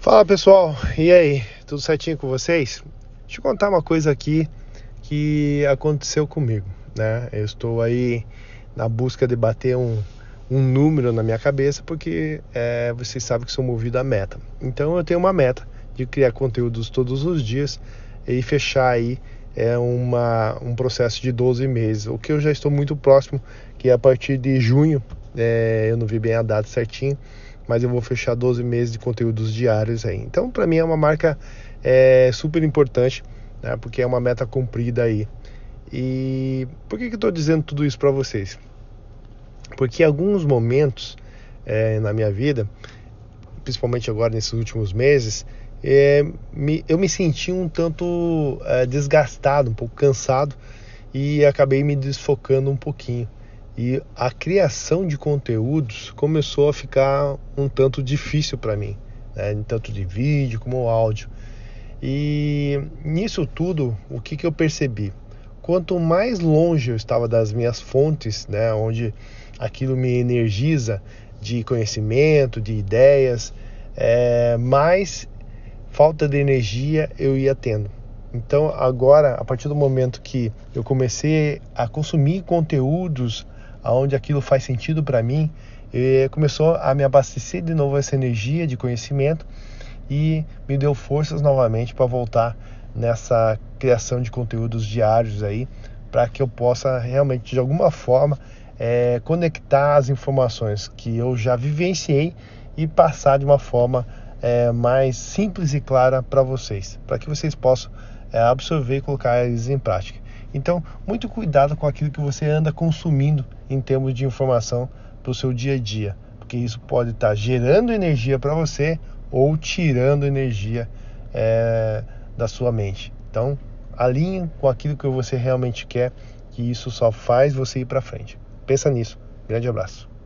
Fala pessoal, e aí, tudo certinho com vocês? Deixa eu contar uma coisa aqui que aconteceu comigo, né? Eu estou aí na busca de bater um, um número na minha cabeça porque é, vocês sabem que sou movido a meta. Então eu tenho uma meta de criar conteúdos todos os dias e fechar aí é uma, um processo de 12 meses, o que eu já estou muito próximo, que é a partir de junho, é, eu não vi bem a data certinho, mas eu vou fechar 12 meses de conteúdos diários aí. Então, para mim é uma marca é, super importante, né, porque é uma meta cumprida aí. E por que, que eu estou dizendo tudo isso para vocês? Porque em alguns momentos é, na minha vida, principalmente agora nesses últimos meses, é, me, eu me senti um tanto é, desgastado, um pouco cansado e acabei me desfocando um pouquinho. E a criação de conteúdos começou a ficar um tanto difícil para mim, né? tanto de vídeo como áudio. E nisso tudo, o que, que eu percebi? Quanto mais longe eu estava das minhas fontes, né, onde aquilo me energiza de conhecimento, de ideias, é, mais falta de energia eu ia tendo. Então, agora, a partir do momento que eu comecei a consumir conteúdos onde aquilo faz sentido para mim, começou a me abastecer de novo essa energia de conhecimento e me deu forças novamente para voltar nessa criação de conteúdos diários aí, para que eu possa realmente de alguma forma é, conectar as informações que eu já vivenciei e passar de uma forma é, mais simples e clara para vocês, para que vocês possam é, absorver e colocar eles em prática. Então, muito cuidado com aquilo que você anda consumindo em termos de informação para o seu dia a dia, porque isso pode estar tá gerando energia para você ou tirando energia é, da sua mente. Então, alinhe com aquilo que você realmente quer, que isso só faz você ir para frente. Pensa nisso. Grande abraço.